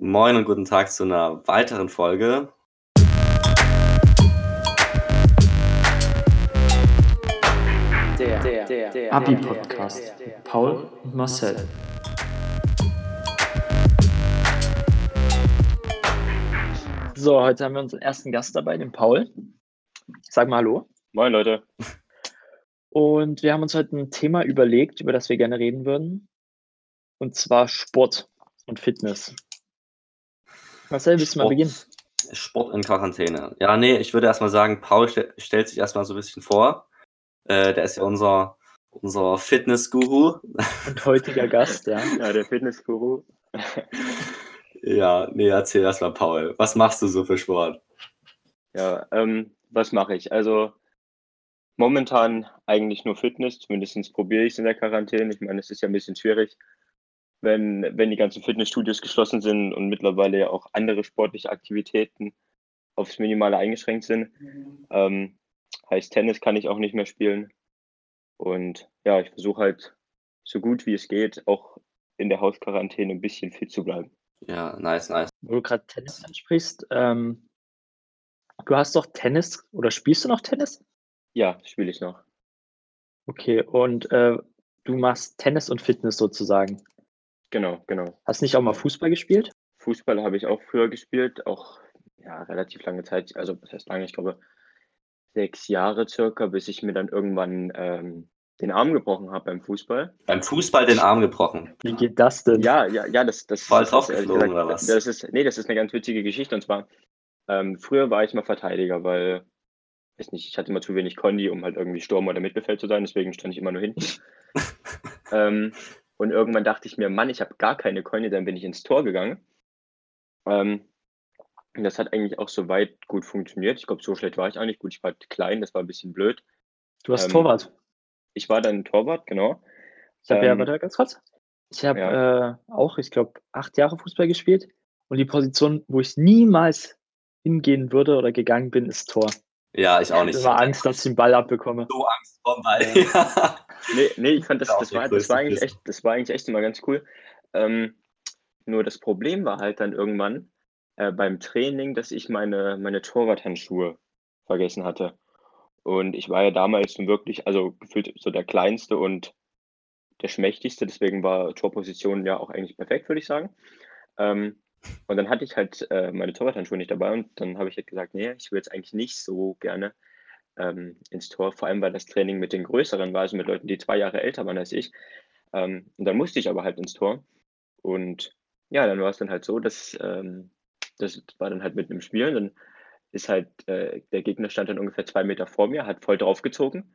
Moin und guten Tag zu einer weiteren Folge. Der, der, der, der Abi-Podcast. Paul und Marcel. So, heute haben wir unseren ersten Gast dabei, den Paul. Sag mal Hallo. Moin Leute. Und wir haben uns heute ein Thema überlegt, über das wir gerne reden würden. Und zwar Sport und Fitness. Marcel, willst du mal Sport. beginnen? Sport in Quarantäne. Ja, nee, ich würde erstmal sagen, Paul ste stellt sich erstmal so ein bisschen vor. Äh, der ist ja unser, unser Fitness-Guru. Und heutiger Gast, ja. Ja, der Fitnessguru. Ja, nee, erzähl erstmal, Paul. Was machst du so für Sport? Ja, ähm, was mache ich? Also momentan eigentlich nur Fitness, zumindest probiere ich es in der Quarantäne. Ich meine, es ist ja ein bisschen schwierig, wenn, wenn die ganzen Fitnessstudios geschlossen sind und mittlerweile ja auch andere sportliche Aktivitäten aufs Minimale eingeschränkt sind. Ähm, heißt, Tennis kann ich auch nicht mehr spielen. Und ja, ich versuche halt so gut wie es geht, auch in der Hausquarantäne ein bisschen fit zu bleiben. Ja, nice, nice. Wo du gerade Tennis ansprichst, ähm, du hast doch Tennis oder spielst du noch Tennis? Ja, spiele ich noch. Okay, und äh, du machst Tennis und Fitness sozusagen. Genau, genau. Hast nicht auch mal Fußball gespielt? Fußball habe ich auch früher gespielt, auch ja, relativ lange Zeit, also was heißt lange, ich glaube sechs Jahre circa, bis ich mir dann irgendwann ähm, den Arm gebrochen habe beim Fußball. Beim Fußball den Arm gebrochen. Wie geht das denn? Ja, ja, ja, das, das, Voll draufgeflogen, ehrlich oder was? Das ist, nee, das ist eine ganz witzige Geschichte. Und zwar, ähm, früher war ich mal Verteidiger, weil, weiß nicht, ich hatte immer zu wenig Kondi, um halt irgendwie Sturm oder Mittelfeld zu sein, deswegen stand ich immer nur hinten. ähm, und irgendwann dachte ich mir, Mann, ich habe gar keine Kondi, dann bin ich ins Tor gegangen. Ähm, und das hat eigentlich auch soweit gut funktioniert. Ich glaube, so schlecht war ich eigentlich. Gut, ich war klein, das war ein bisschen blöd. Du hast ähm, Torwart. Ich war dann Torwart, genau. Ich habe ja, ähm, warte ganz kurz. Ich habe ja. äh, auch, ich glaube, acht Jahre Fußball gespielt. Und die Position, wo ich niemals hingehen würde oder gegangen bin, ist Tor. Ja, ich auch Ich nicht. hatte immer Angst, dass ich den Ball abbekomme. so Angst vor dem Ball. Ja. Nee, nee, ich fand das, das, war, das, war eigentlich echt, das war eigentlich echt immer ganz cool. Ähm, nur das Problem war halt dann irgendwann äh, beim Training, dass ich meine, meine Torwarthandschuhe vergessen hatte. Und ich war ja damals nun wirklich, also gefühlt so der Kleinste und der Schmächtigste, deswegen war Torposition ja auch eigentlich perfekt, würde ich sagen. Ähm, und dann hatte ich halt äh, meine Torwarthandschuhe nicht dabei und dann habe ich halt gesagt, nee, ich will jetzt eigentlich nicht so gerne ähm, ins Tor, vor allem weil das Training mit den Größeren war, also mit Leuten, die zwei Jahre älter waren als ich. Ähm, und dann musste ich aber halt ins Tor. Und ja, dann war es dann halt so, dass ähm, das war dann halt mitten im Spiel. Und dann ist halt, äh, der Gegner stand dann ungefähr zwei Meter vor mir, hat voll draufgezogen.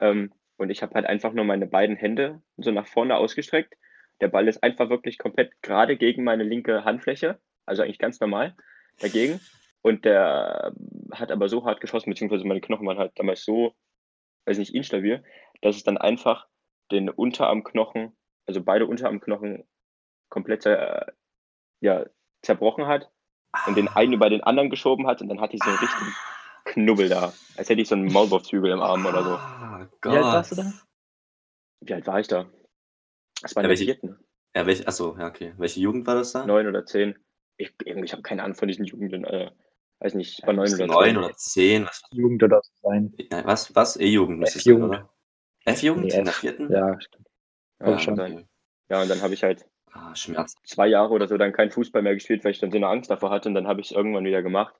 Ähm, und ich habe halt einfach nur meine beiden Hände so nach vorne ausgestreckt. Der Ball ist einfach wirklich komplett gerade gegen meine linke Handfläche, also eigentlich ganz normal dagegen. Und der hat aber so hart geschossen, beziehungsweise meine Knochen waren halt damals so, weiß nicht, instabil, dass es dann einfach den Unterarmknochen, also beide Unterarmknochen komplett äh, ja, zerbrochen hat und den einen über den anderen geschoben hat und dann hatte ich so einen richtigen Knubbel da, als hätte ich so einen Maulwurfshügel im Arm oder so. Ah, Wie alt warst du da? Wie alt war ich da? Das war Ja, in der welche- vierten, Ja, welche, achso, ja, okay. Welche Jugend war das da? neun oder zehn. Ich, ich habe keine Ahnung von diesen Jugenden, äh, weiß nicht, ich war neun oder Neun zehn. oder zehn? Was, Jugend oder so sein. nein, was, was? E-Jugend müsste es sein, F-Jugend. oder? F-Jugend Nee, in der vierten? Ja, stimmt. Ja, auch schon. Okay. ja, und dann habe ich halt Ah, Schmerz. zwei Jahre oder so dann kein Fußball mehr gespielt, weil ich dann so eine Angst davor hatte und dann habe ich es irgendwann wieder gemacht,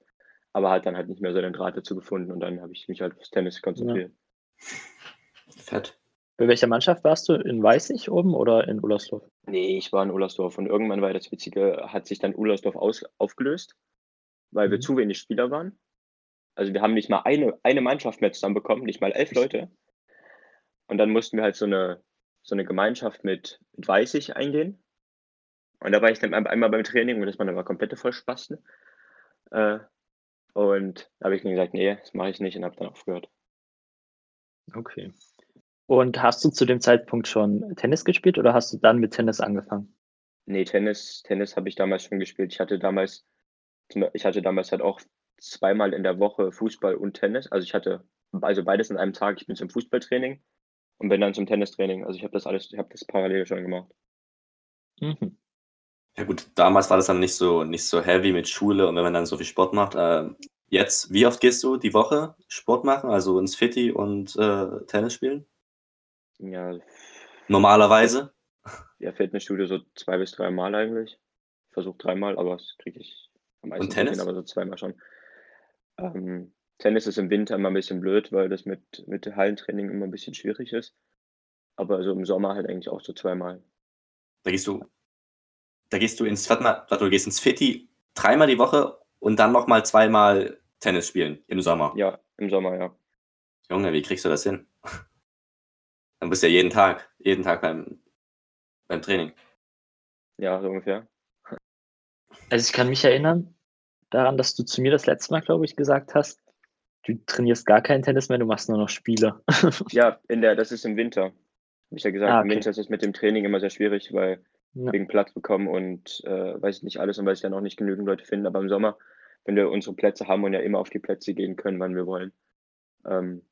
aber halt dann halt nicht mehr so den Draht dazu gefunden und dann habe ich mich halt aufs Tennis konzentriert. Fett. Bei welcher Mannschaft warst du? In Weißig oben oder in Ullersdorf? Nee, ich war in Ullersdorf und irgendwann war das Witzige, hat sich dann Ullersdorf aus, aufgelöst, weil wir Mhm. zu wenig Spieler waren. Also wir haben nicht mal eine, eine Mannschaft mehr zusammenbekommen, nicht mal elf Leute. Und dann mussten wir halt so eine, so eine Gemeinschaft mit, mit Weißig eingehen. Und da war ich dann ein- einmal beim Training und das waren aber komplette Vollspasten. Äh, und da habe ich mir gesagt, nee, das mache ich nicht und habe dann aufgehört. Okay. Und hast du zu dem Zeitpunkt schon Tennis gespielt oder hast du dann mit Tennis angefangen? Nee, Tennis, Tennis habe ich damals schon gespielt. Ich hatte damals, ich hatte damals halt auch zweimal in der Woche Fußball und Tennis. Also ich hatte also beides an einem Tag. Ich bin zum Fußballtraining und bin dann zum Tennistraining. Also ich habe das alles, ich habe das parallel schon gemacht. Mhm. Ja gut, damals war das dann nicht so nicht so heavy mit Schule und wenn man dann so viel Sport macht. Äh, jetzt, wie oft gehst du die Woche Sport machen, also ins Fitti und äh, Tennis spielen? Ja, Normalerweise? ja, Fitnessstudio so zwei bis dreimal eigentlich. Ich versuche dreimal, aber das kriege ich am meisten Und Tennis? hin, aber so zweimal schon. Ähm, Tennis ist im Winter immer ein bisschen blöd, weil das mit, mit dem Hallentraining immer ein bisschen schwierig ist. Aber so im Sommer halt eigentlich auch so zweimal. Da gehst du da gehst du ins warte mal, du gehst ins Fitti dreimal die Woche und dann noch mal zweimal Tennis spielen im Sommer? Ja, im Sommer, ja. Junge, wie kriegst du das hin? Dann bist du ja jeden Tag jeden Tag beim beim Training. Ja, so ungefähr. Also, ich kann mich erinnern daran, dass du zu mir das letzte Mal, glaube ich, gesagt hast, du trainierst gar kein Tennis mehr, du machst nur noch Spiele. Ja, in der das ist im Winter. Habe ich ja gesagt, Ah, im okay. Winter ist es mit dem Training immer sehr schwierig, weil Ja. wegen Platz bekommen und, äh, weiß ich nicht alles und weil sich dann auch nicht genügend Leute finden. Aber im Sommer, wenn wir unsere Plätze haben und ja immer auf die Plätze gehen können, wann wir wollen, ähm,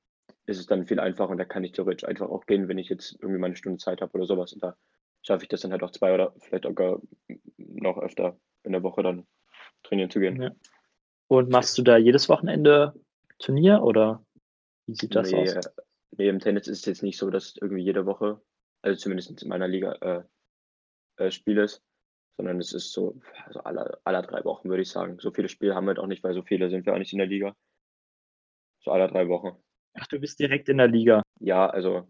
ist es dann viel einfacher und da kann ich theoretisch einfach auch gehen, wenn ich jetzt irgendwie mal 'ne Stunde Zeit habe oder so was. Und da schaffe ich das dann halt auch 2 oder vielleicht sogar noch öfter in der Woche dann trainieren zu gehen. Ja. Und machst du da jedes Wochenende Turnier oder wie sieht das Ne, aus? äh, ne, im Tennis ist es jetzt nicht so, dass irgendwie jede Woche, also zumindest in meiner Liga, äh, äh, Spiel ist, sondern es ist so, also alle alle 3 Wochen, würde ich sagen. So viele Spiele haben wir halt auch nicht, weil so viele sind wir auch nicht in der Liga. So alle 3 Wochen. Ach, du bist direkt in der Liga. Ja, also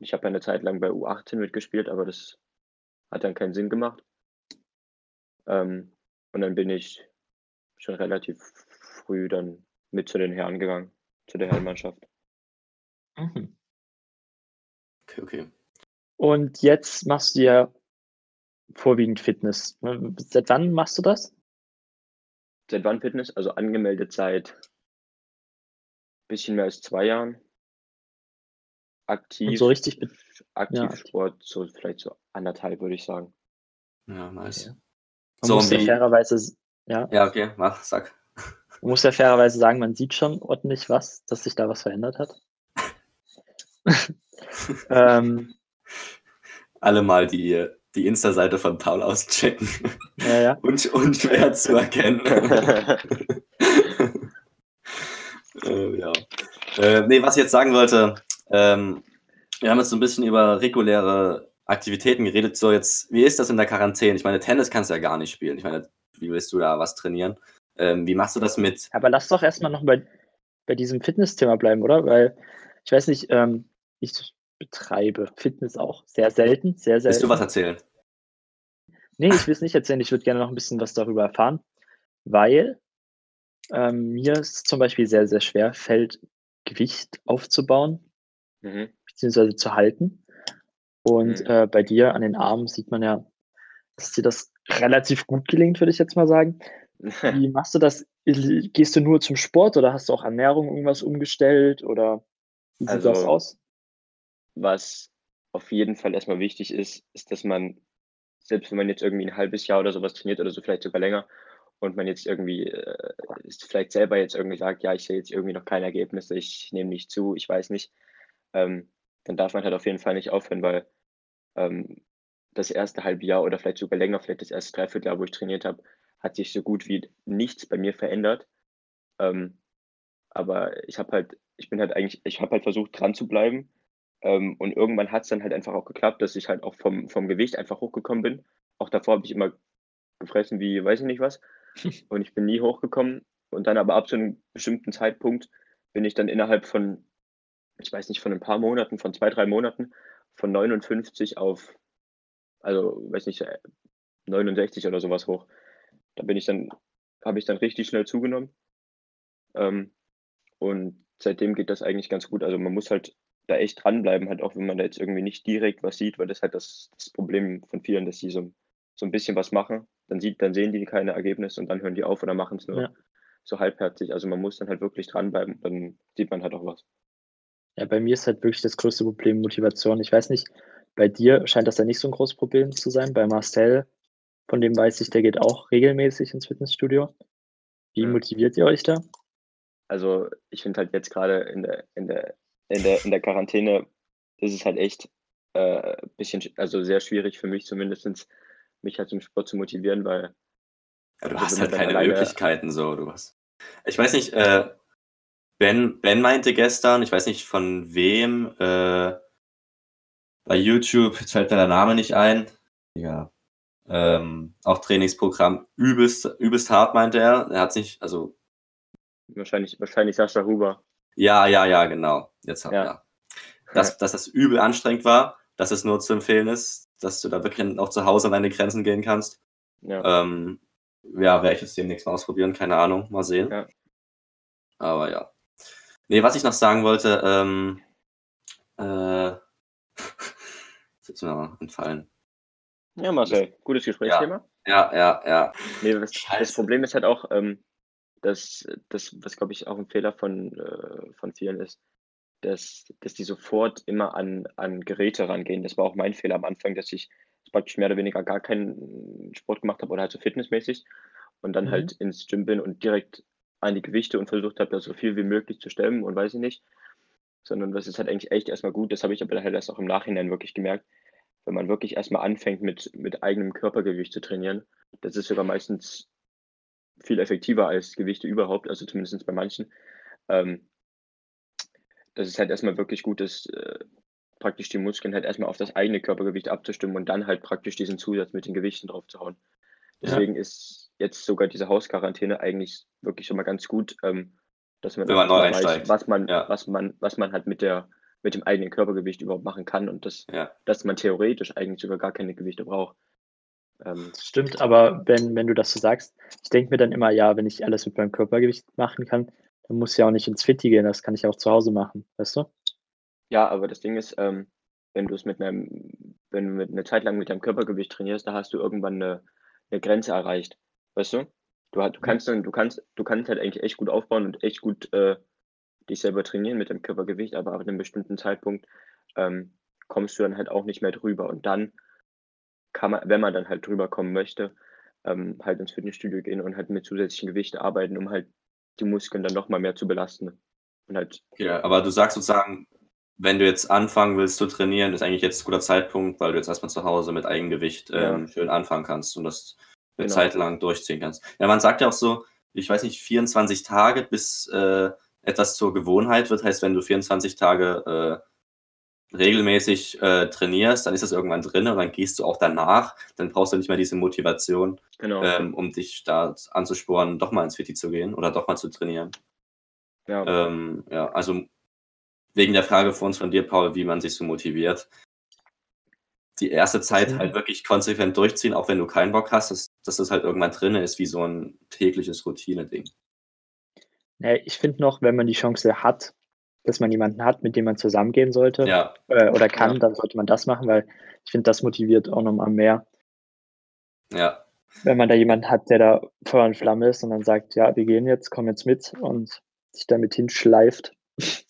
ich habe ja 'ne Zeit lang bei U18 mitgespielt, aber das hat dann keinen Sinn gemacht. Ähm, und dann bin ich schon relativ früh dann mit zu den Herren gegangen, zu der Herrenmannschaft. Mhm. Okay, okay. Und jetzt machst du ja vorwiegend Fitness. Ne, seit wann machst du das? Seit wann Fitness? Also angemeldet seit bisschen mehr als 2 Jahren. Und Aktiv so richtig ja, aktiv aktiv. Sport so vielleicht so 1,5, würde ich sagen. Ja, nice. Okay. Man So, muss und ja fairerweise ja. Ja, okay, mach, sag. Man muss ja fairerweise sagen, man sieht schon ordentlich was, dass sich da was verändert hat. Ähm Alle mal die die Insta-Seite von Paul auschecken. Ja, ja. Un unschwer zu erkennen. Äh, ja. Äh, ne, was ich jetzt sagen wollte, ähm, wir haben jetzt so 'n bisschen über reguläre Aktivitäten geredet. So jetzt, wie ist das in der Quarantäne? Ich meine, Tennis kannst du ja gar nicht spielen. Ich meine, wie willst du da was trainieren? Ähm, wie machst du das mit Aber lass doch erst mal noch bei bei diesem Fitnessthema bleiben, oder? Weil ich weiß nicht, ähm, ich betreibe Fitness auch sehr selten, sehr Willst du was selten. erzählen? Ne, ich will's nicht erzählen. Ich würde gerne noch 'n bisschen was darüber erfahren, weil, ähm, mir es zum Beispiel sehr, sehr schwer fällt, Gewicht aufzubauen Mhm. beziehungsweise zu halten. Und, Mhm. äh, bei dir an den Armen sieht man ja, dass dir das relativ gut gelingt, würde ich jetzt mal sagen. Wie machst du das? Gehst du nur zum Sport oder hast du auch Ernährung irgendwas umgestellt oder wie sieht das Also aus? was auf jeden Fall erst mal wichtig ist, ist, dass man selbst wenn man jetzt irgendwie 'n halbes Jahr oder so was trainiert oder so, vielleicht sogar länger und man jetzt irgendwie, äh, ist vielleicht selber jetzt irgendwie sagt: „Ja, ich sehe jetzt irgendwie noch keine Ergebnisse, ich nehme nicht zu, ich weiß nicht“, ähm, dann darf man halt auf jeden Fall nicht aufhören, weil, ähm, das erste halbe Jahr oder vielleicht sogar länger, vielleicht das erste Dreivierteljahr, wo ich trainiert habe, hat sich so gut wie nichts bei mir verändert. Ähm, aber ich habe halt ich bin halt eigentlich ich habe halt versucht, dran zu bleiben, ähm, und irgendwann hat's dann halt einfach auch geklappt, dass ich halt auch vom vom Gewicht einfach hochgekommen bin. Auch davor habe ich immer gefressen wie weiß ich nicht was und ich bin nie hochgekommen und dann aber ab zu 'nem bestimmten Zeitpunkt bin ich dann innerhalb von ich weiß nicht, von 'n paar Monaten, von 2, 3 Monaten von 59 auf also, weiß nicht, äh, 69 oder so was hoch. Da bin ich dann habe ich dann richtig schnell zugenommen. Ähm, und seitdem geht das eigentlich ganz gut. Also, man muss halt da echt dranbleiben, halt auch wenn man da jetzt irgendwie nicht direkt was sieht, weil das halt das das Problem von vielen, dass die so so 'n bisschen was machen, dann sieht dann sehen die keine Ergebnisse und dann hören die auf oder machen's nur Ja. so halbherzig. Also, man muss dann halt wirklich dranbleiben, dann sieht man halt auch was. Ja, bei mir ist halt wirklich das größte Problem Motivation. Ich weiß nicht, bei dir scheint das ja nicht so 'n großes Problem zu sein. Bei Marcel, von dem weiß ich, der geht auch regelmäßig ins Fitnessstudio. Wie Mhm. motiviert ihr euch da? Also, ich finde halt jetzt grade in der in der in der in der Quarantäne ist es halt echt, äh, bisschen sch also, sehr schwierig für mich zumindestens, mich halt zum Sport zu motivieren, weil Ja, du Also, hast halt keine alleine- Möglichkeiten so, du hast. Ich weiß nicht, äh, Ben, Ben meinte gestern, ich weiß nicht von wem, äh, bei YouTube, jetzt fällt mir der Name nicht ein. Ja. Ähm, auch Trainingsprogramm übelst, übelst hart, meinte er. Er hat sich, also, wahrscheinlich, wahrscheinlich Sascha Huber. ja, ja, ja, genau. Jetzt Ja. ja. ja. Dass, dass das übel anstrengend war, dass es nur zu empfehlen ist, dass du da wirklich auch zu Hause an deine Grenzen gehen kannst. Ja. Ähm, ja, werde ich jetzt demnächst mal ausprobieren, keine Ahnung, mal sehen. Ja. Aber ja. Nee, was ich noch sagen wollte, ähm, äh, das ist mir mal entfallen. ja, Marcel, gutes Gesprächsthema. Ja, ja, ja. Nee, das, das. Problem ist halt auch, ähm, dass das, was glaube ich auch ein Fehler von, äh, von vielen ist, dass, dass die sofort immer an, an Geräte rangehen. Das war auch mein Fehler am Anfang, dass ich praktisch mehr oder weniger gar keinen Sport gemacht habe oder halt so fitnessmäßig und dann Mhm. halt ins Gym bin und direkt an die Gewichte und versucht habe, da so viel wie möglich zu stemmen und weiß ich nicht. Sondern das ist halt eigentlich echt erstmal gut. Das habe ich aber halt erst auch im Nachhinein wirklich gemerkt, wenn man wirklich erstmal anfängt, mit, mit eigenem Körpergewicht zu trainieren. Das ist sogar meistens viel effektiver als Gewichte überhaupt, also zumindest bei manchen. Ähm, dass es halt erstmal wirklich gut ist, äh, praktisch die Muskeln halt erstmal auf das eigene Körpergewicht abzustimmen und dann halt praktisch diesen Zusatz mit den Gewichten drauf zu hauen. Ja. Deswegen ist jetzt sogar diese Hausquarantäne eigentlich wirklich schon mal ganz gut, ähm, dass man man neu mal einsteigt. was man, Ja. was man, was man halt mit der, mit dem eigenen Körpergewicht überhaupt machen kann und das, Ja. dass man theoretisch eigentlich sogar gar keine Gewichte braucht. Ähm, stimmt, aber wenn, wenn du das so sagst, ich denke mir dann immer, ja, wenn ich alles mit meinem Körpergewicht machen kann, dann muss ich ja auch nicht ins Fitti gehen, das kann ich auch zu Hause machen, weißt du? Ja, aber das Ding ist, ähm, wenn du es mit einem, wenn du mit eine Zeit lang mit deinem Körpergewicht trainierst, da hast du irgendwann eine, eine Grenze erreicht. Weißt du? Du, du kannst dann, du kannst, du kannst halt eigentlich echt gut aufbauen und echt gut äh, dich selber trainieren mit dem Körpergewicht, aber ab einem bestimmten Zeitpunkt ähm, kommst du dann halt auch nicht mehr drüber. Und dann kann man, wenn man dann halt drüber kommen möchte, ähm, halt ins Fitnessstudio gehen und halt mit zusätzlichen Gewichten arbeiten, um halt die Muskeln dann noch mal mehr zu belasten. Und halt Ja, aber du sagst sozusagen, wenn du jetzt anfangen willst zu trainieren, ist eigentlich jetzt ein guter Zeitpunkt, weil du jetzt erstmal zu Hause mit Eigengewicht Ja. ähm, schön anfangen kannst und das eine Genau. Zeit lang durchziehen kannst. Ja, man sagt ja auch so, ich weiß nicht, 24 Tage, bis äh, etwas zur Gewohnheit wird. Heißt, wenn du 24 Tage äh, regelmäßig äh, trainierst, dann ist das irgendwann drin und dann gehst du auch danach. Dann brauchst du nicht mehr diese Motivation, genau. ähm, um dich da anzusporen, doch mal ins Fitti zu gehen oder doch mal zu trainieren. ja. Ähm, ja, also wegen der Frage von uns von dir, Paul, wie man sich so motiviert. Die erste Zeit Mhm. halt wirklich konsequent durchziehen, auch wenn du keinen Bock hast, dass, dass das halt irgendwann drin ist, wie so ein tägliches Routine-Ding. Ja, ich finde noch, wenn man die Chance hat, dass man jemanden hat, mit dem man zusammengehen sollte Ja, äh, oder kann, Ja. dann sollte man das machen, weil ich finde, das motiviert auch nochmal mehr. ja, Wenn man da jemanden hat, der da Feuer und Flamme ist und dann sagt, ja, wir gehen jetzt, komm jetzt mit und sich damit hinschleift,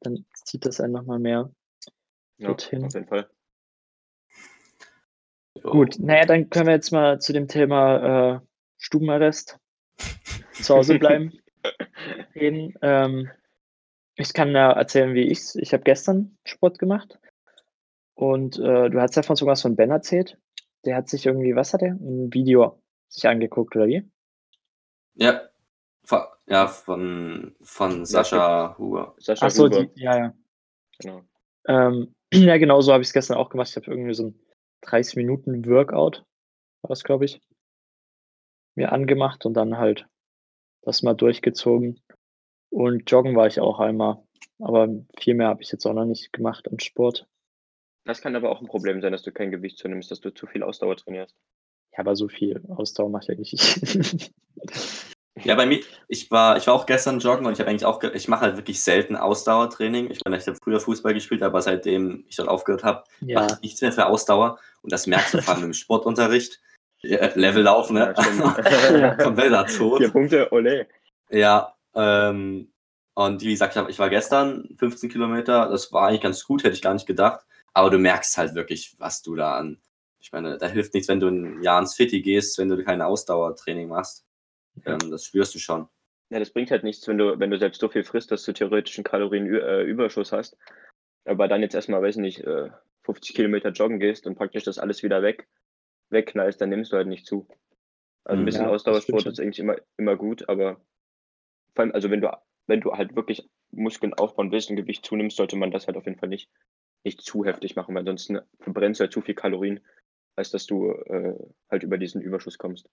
dann zieht das einen nochmal mehr. Ja, dorthin. auf jeden Fall. Gut, naja, dann können wir jetzt mal zu dem Thema äh, Stubenarrest, zu Hause bleiben, reden. Ähm, ich kann ja erzählen, wie ich's. Ich habe gestern Sport gemacht und äh, du hast ja von sowas von Ben erzählt. Der hat sich irgendwie, was hat er? Ein Video sich angeguckt, oder wie? Ja, von, ja, von, von Sascha Huber. Sascha Ach so, Huber, die, ja, ja. genau. Ähm, ja, genau so habe ich es gestern auch gemacht. Ich habe irgendwie so ein 30 Minuten Workout, war das, glaube ich, mir angemacht und dann halt das mal durchgezogen. Und joggen war ich auch einmal. Aber viel mehr habe ich jetzt auch noch nicht gemacht an Sport. Das kann aber auch ein Problem sein, dass du kein Gewicht zunimmst, dass du zu viel Ausdauer trainierst. Ja, aber so viel Ausdauer mache ich eigentlich nicht. Ja, bei mir, ich war, ich war auch gestern joggen und ich habe eigentlich auch, ich mache halt wirklich selten Ausdauertraining. Ich meine, ich habe früher Fußball gespielt, aber seitdem ich dort aufgehört habe, ja, mache ich nichts mehr für Ausdauer. Und das merkst du vor allem im Sportunterricht. Level laufen, ne? Ja. Kompletter Tod. Vier Punkte, ole. Ja, ähm, und wie gesagt, ich, hab, ich war gestern 15 Kilometer, das war eigentlich ganz gut, hätte ich gar nicht gedacht. Aber du merkst halt wirklich, was du da an. Ich meine, da hilft nichts, wenn du ein Jahr ins Fitti gehst, wenn du kein Ausdauertraining machst. Ähm, das spürst du schon. Ja, das bringt halt nichts, wenn du, wenn du selbst so viel frisst, dass du theoretisch einen Kalorienüberschuss hast. Aber dann jetzt erstmal, weiß ich nicht, äh, 50 Kilometer joggen gehst und praktisch das alles wieder weg, wegknallst, dann nimmst du halt nicht zu. Also ein Mhm. bisschen Ja, Ausdauersport ist eigentlich immer, immer gut, aber vor allem, also wenn du, wenn du halt wirklich Muskeln aufbauen willst und Gewicht zunimmst, sollte man das halt auf jeden Fall nicht, nicht zu heftig machen, weil ansonsten verbrennst du halt zu viel Kalorien, als dass du äh, halt über diesen Überschuss kommst.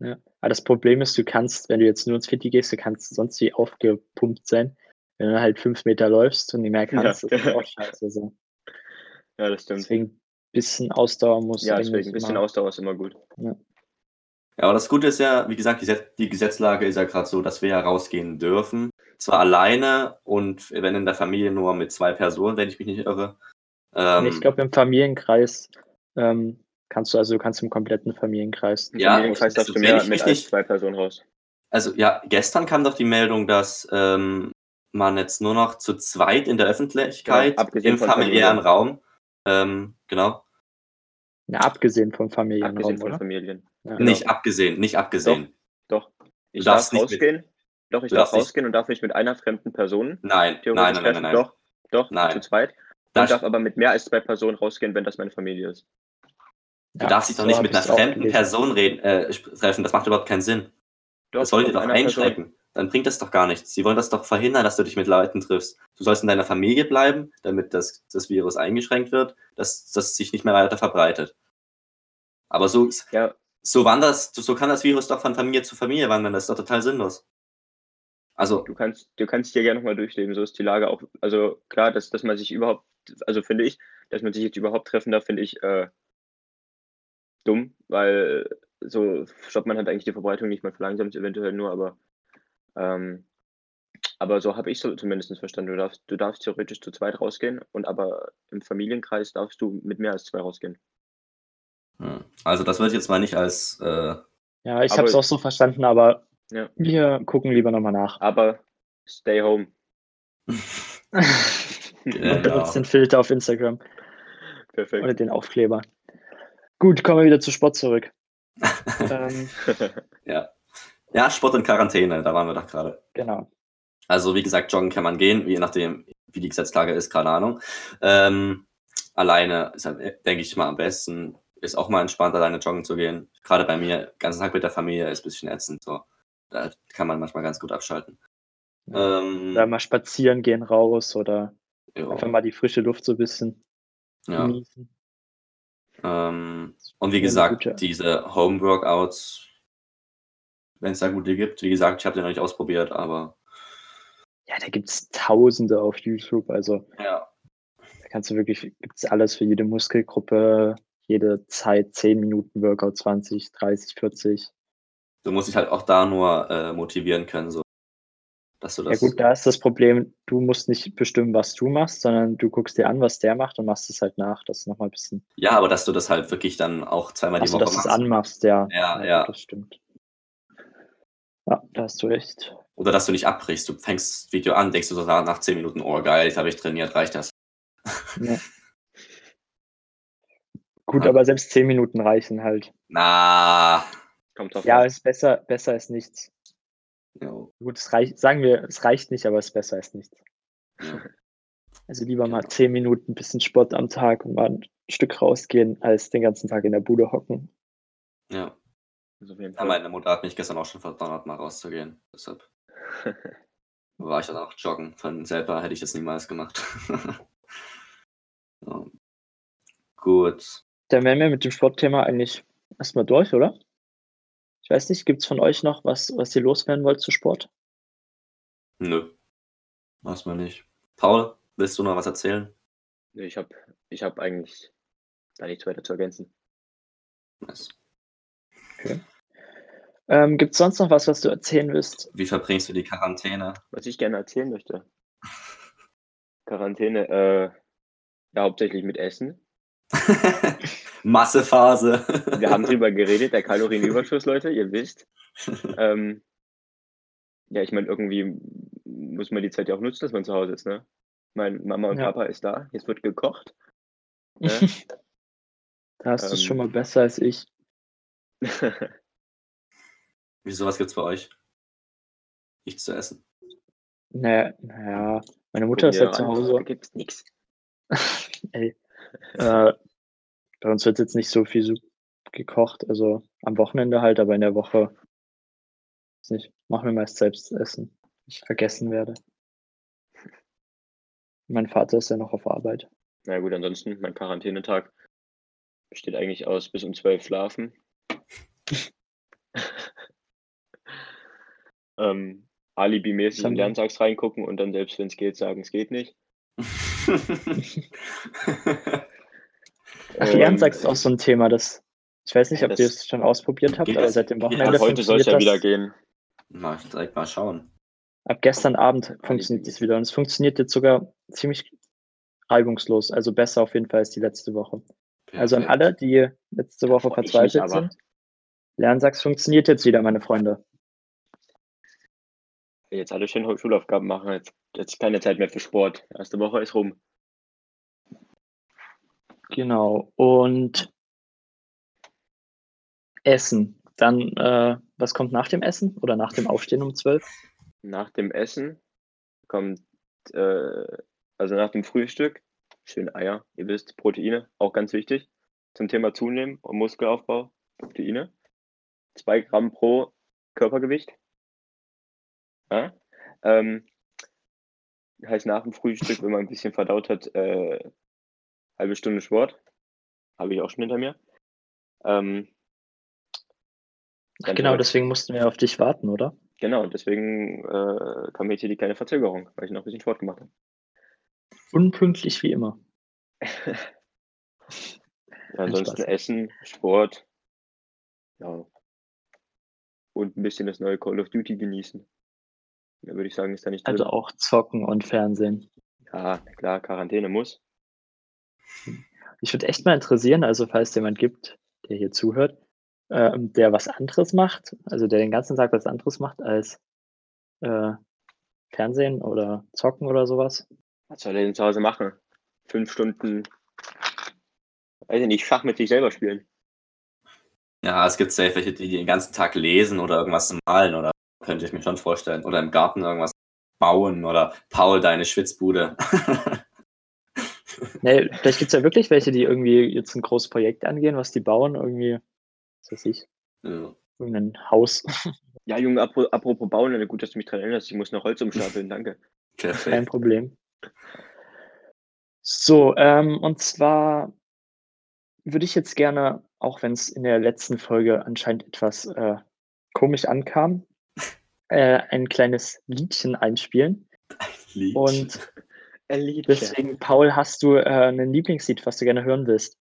Ja. Aber das Problem ist, du kannst, wenn du jetzt nur ins Fitti gehst, du kannst sonst wie aufgepumpt sein. Wenn du halt fünf Meter läufst und nicht mehr Ja. kannst, das ist auch scheiße. So. Ja, das stimmt. Deswegen ein bisschen Ausdauer muss Ja, deswegen ein bisschen immer- Ausdauer ist immer gut. Ja, aber das Gute ist ja, wie gesagt, die Gesetzlage ist ja gerade so, dass wir ja rausgehen dürfen. Zwar alleine und wenn in der Familie nur mit zwei Personen, wenn ich mich nicht irre. Ähm, ich glaube, im Familienkreis ähm, kannst du, also du kannst im kompletten Familienkreis. Ja, Familienkreis ich- darfst du wenn mehr ich mit als nicht- zwei Personen raus. Also ja, gestern kam doch die Meldung, dass ähm, man jetzt nur noch zu zweit in der Öffentlichkeit Genau, abgesehen im familiären Familien. Raum, ähm, genau, Na, abgesehen vom Familienraum, Abgesehen von oder? Familien. Ja. Genau. nicht abgesehen, nicht abgesehen. Doch. Ich Du darf nicht mit- rausgehen. Doch, ich du darf darfst nicht- rausgehen und darf mich mit einer fremden Person Nein, nein, nein, nein, nein, nein. Doch, doch, Nein. zu zweit. Und darf aber mit mehr als zwei Personen rausgehen, wenn das meine Familie ist. Du Ja, darfst dich doch nicht mit einer fremden. Person reden, äh, treffen. Das macht überhaupt keinen Sinn. Doch, Das mit doch einer Person. einschränken. Dann bringt das doch gar nichts. Sie wollen das doch verhindern, dass du dich mit Leuten triffst. Du sollst in deiner Familie bleiben, damit das, das Virus eingeschränkt wird, dass das sich nicht mehr weiter verbreitet. Aber so, Ja, so wandert, so kann das Virus doch von Familie zu Familie wandern. Das ist doch total sinnlos. Also, du kannst, du kannst hier gerne nochmal durchleben. So ist die Lage auch. Also klar, dass, dass man sich überhaupt, also finde ich, dass man sich jetzt überhaupt treffen darf, finde ich äh, dumm, weil so stoppt man halt eigentlich die Verbreitung nicht, man verlangsamt es eventuell nur, aber ähm, aber so habe ich so zumindest verstanden. Du darfst, du darfst theoretisch zu zweit rausgehen und aber im Familienkreis darfst du mit mehr als zwei rausgehen. also das wird jetzt mal nicht als äh, Ja, ich habe es auch so verstanden, aber Ja. wir gucken lieber nochmal nach. Aber stay home. Und Genau. benutzt den Filter auf Instagram Perfekt. oder den Aufkleber. Gut, kommen wir wieder zu Sport zurück. ähm, ja. Ja, Sport und Quarantäne, da waren wir doch gerade. genau. Also wie gesagt, joggen kann man gehen, je nachdem, wie die Gesetzlage ist, keine Ahnung. Ähm, alleine ist halt, denke ich mal, am besten. Ist auch mal entspannt, alleine joggen zu gehen. Gerade bei mir, den ganzen Tag mit der Familie ist ein bisschen ätzend. So. Da kann man manchmal ganz gut abschalten. Ähm, Oder mal spazieren gehen raus oder jo, einfach mal die frische Luft so ein bisschen ja. genießen. Ähm, und wie gesagt, diese Home-Workouts, wenn es da gute gibt, wie gesagt, ich habe den noch nicht ausprobiert, aber Ja, da gibt es Tausende auf YouTube. Also ja, da kannst du wirklich, gibt es alles für jede Muskelgruppe, jede Zeit, 10 Minuten Workout, 20, 30, 40. du musst dich halt auch da nur äh, motivieren können, so dass du Ja das. gut, da ist das Problem, du musst nicht bestimmen, was du machst, sondern du guckst dir an, was der macht und machst es halt nach. Das ist nochmal ein bisschen, Ja, aber dass du das halt wirklich dann auch zweimal die also Woche dass du es machst. anmachst, ja. Ja, ja. Das stimmt. Ja, da hast du recht. Oder dass du nicht abbrichst. Du fängst das Video an, denkst du so nach nach 10 Minuten, oh geil, jetzt habe ich trainiert, reicht das. Ja. Gut, Ja. aber selbst 10 Minuten reichen halt. Na. Kommt drauf Ja, an. ist besser, besser als nichts. Jo, Gut, es reicht, sagen wir, es reicht nicht, aber es ist besser als nichts. ja. Also lieber mal Genau. 10 Minuten bisschen Sport am Tag und mal ein Stück rausgehen, als den ganzen Tag in der Bude hocken. ja. Jeden ja. Meine Mutter hat mich gestern auch schon verdonnert, mal rauszugehen. Deshalb war ich dann auch joggen. Von selber hätte ich das niemals gemacht. ja. Gut. Dann wären wir mit dem Sportthema eigentlich erstmal durch, oder? Ich weiß nicht, gibt es von euch noch was, was ihr loswerden wollt zu Sport? Nö. Was mal nicht. Paul, willst du noch was erzählen? Nee, Ich habe ich hab eigentlich da nichts weiter zu ergänzen. Nice. Ähm, gibt es sonst noch was, was du erzählen willst? Wie verbringst du die Quarantäne? Was ich gerne erzählen möchte. Quarantäne, äh, ja, hauptsächlich mit Essen. Massephase. Wir haben drüber geredet, der Kalorienüberschuss, Leute, ihr wisst. Ähm, ja, ich meine, irgendwie muss man die Zeit ja auch nutzen, dass man zu Hause ist, ne? Mein Mama und Ja. Papa ist da, jetzt wird gekocht. Ne? Da hast du es schon Ähm. mal besser als ich. Wieso, was gibt's bei euch? Nichts zu essen. Naja, naja, meine Guck Mutter ist ja zu an, Hause. Da gibt's nichts. Ey, Äh, bei uns wird jetzt nicht so viel so gekocht, also am Wochenende halt, aber in der Woche nicht, machen wir meist selbst Essen, ich vergessen werde. Mein Vater ist ja noch auf Arbeit. Na gut, ansonsten, mein Quarantänetag besteht eigentlich aus bis um 12 schlafen. ähm, Alibi-mäßig in Lerntags reingucken und dann selbst, wenn es geht, sagen, es geht nicht. Ach, Ähm, Lernsack ist auch so ein Thema, das ich weiß nicht, Ja, ob ihr das- es schon ausprobiert habt, aber das- seit dem Wochenende Ab heute soll es ja wieder gehen. Na, ich direkt mal schauen. Ab gestern Abend funktioniert es wieder und es funktioniert jetzt sogar ziemlich reibungslos, also besser auf jeden Fall als die letzte Woche. Also an Perfekt. alle, die letzte Woche verzweifelt sind. Lernsachs funktioniert jetzt wieder, meine Freunde. Jetzt alle schön Schulaufgaben machen. Jetzt, jetzt keine Zeit mehr für Sport. Erste Woche ist rum. Genau. Und Essen. Dann, äh, was kommt nach dem Essen oder nach dem Aufstehen um 12? Nach dem Essen kommt, äh, also nach dem Frühstück, schön Eier, ihr wisst, Proteine, auch ganz wichtig. Zum Thema Zunehmen und Muskelaufbau, Proteine. Zwei Gramm pro Körpergewicht. Ja? Ähm, heißt nach dem Frühstück, wenn man ein bisschen verdaut hat, äh, halbe Stunde Sport. Habe ich auch schon hinter mir. Ähm, dann Genau, deswegen mussten wir auf dich warten, oder? Genau, deswegen äh, kam jetzt hier die kleine Verzögerung, weil ich noch ein bisschen Sport gemacht habe. Unpünktlich wie immer. Ansonsten. Essen, Sport, ja. Und ein bisschen das neue Call of Duty genießen. Da würde ich sagen, ist da nicht drin. Also auch zocken und Fernsehen. ja, klar, Quarantäne muss. Ich würde echt mal interessieren, also falls jemand gibt, der hier zuhört, ähm, der was anderes macht, also der den ganzen Tag was anderes macht als äh, Fernsehen oder zocken oder sowas. Was soll er denn zu Hause machen? Fünf Stunden, weiß ich nicht, Schach mit sich selber spielen. Ja, es gibt safe welche, die den ganzen Tag lesen oder irgendwas malen oder könnte ich mir schon vorstellen. Oder im Garten irgendwas bauen oder Paul, deine Schwitzbude. Nee, vielleicht gibt es ja wirklich welche, die irgendwie jetzt ein großes Projekt angehen, was die bauen, irgendwie, was weiß ich, ja. irgendein Haus. Ja, Junge, apro- apropos bauen, gut, dass du mich dran erinnerst, ich muss noch Holz umstapeln, danke. Kein. Problem. So, ähm, und zwar würde ich jetzt gerne, auch wenn es in der letzten Folge anscheinend etwas äh, komisch ankam, äh, ein kleines Liedchen einspielen. Lied. Und Elite. deswegen, Paul, hast du äh, ein Lieblingslied, was du gerne hören willst?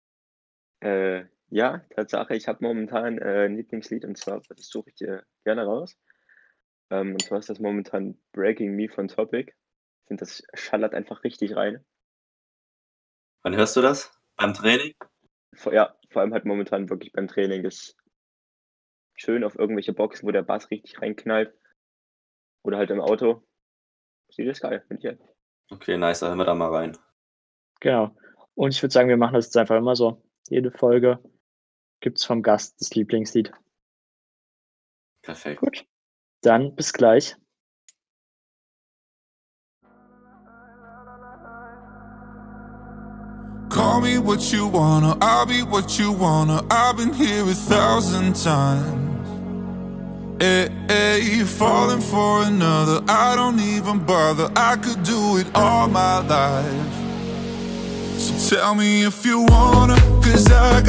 Äh, ja, Tatsache, ich habe momentan äh, ein Lieblingslied und zwar, das suche ich dir gerne raus. Ähm, und zwar ist das momentan Breaking Me von Topic. Ich finde, das schallert einfach richtig rein. Wann hörst du das? Beim Training? Vor, ja, vor allem halt momentan wirklich beim Training das schön auf irgendwelche Boxen, wo der Bass richtig reinknallt. Oder halt im Auto. Sieht das geil, finde ich ja. Okay, nice, dann hören wir da mal rein. Genau. Und ich würde sagen, wir machen das jetzt einfach immer so. Jede Folge gibt es vom Gast das Lieblingslied. Perfekt. Gut. Dann bis gleich. Call me what you wanna, I'll be what you wanna. I've been here a thousand times. Eh, eh, hey, hey, falling for another, I don't even bother. I could do it all my life. So tell me if you wanna, cause I got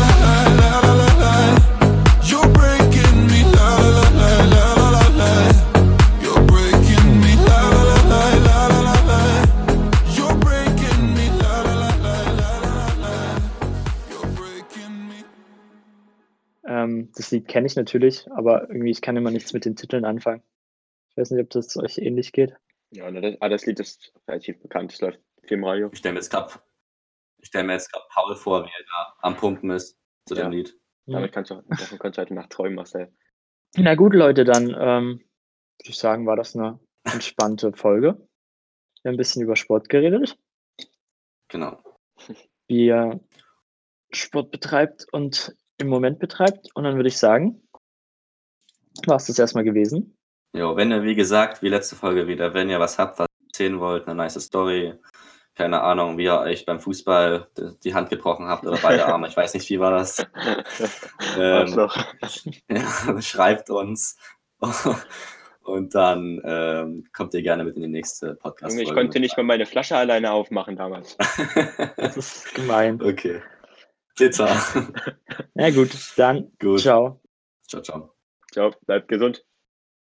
das Lied kenne ich natürlich, aber irgendwie ich kann immer nichts mit den Titeln anfangen. Ich weiß nicht, ob das euch ähnlich geht. Ja, ne, das, ah, das Lied ist relativ bekannt. Es läuft viel im Radio. Ich stelle mir jetzt gerade stell mir jetzt grad Paul vor, wie er da am Pumpen ist zu Ja. dem Lied. Damit kannst du, davon kannst du heute Nacht träumen, Marcel. Na gut, Leute, dann ähm, würde ich sagen, war das eine entspannte Folge. Wir haben ein bisschen über Sport geredet, Genau. wie ihr Sport betreibt und im Moment betreibt. Und dann würde ich sagen, war es das erstmal gewesen. Jo, wenn ihr, wie gesagt, wie letzte Folge wieder, wenn ihr was habt, was ihr erzählen wollt, eine nice Story, keine Ahnung, wie ihr euch beim Fußball die- Hand gebrochen habt oder beide Arme, ich weiß nicht, wie war das. Ähm. Ja, schreibt uns. Und dann ähm, kommt ihr gerne mit in die nächste podcast Junge, ich konnte nicht mal meine Flasche alleine aufmachen damals. Das ist gemein. okay. Bitter. Na gut, dann Gut. ciao. Ciao, ciao. Ciao, bleibt gesund.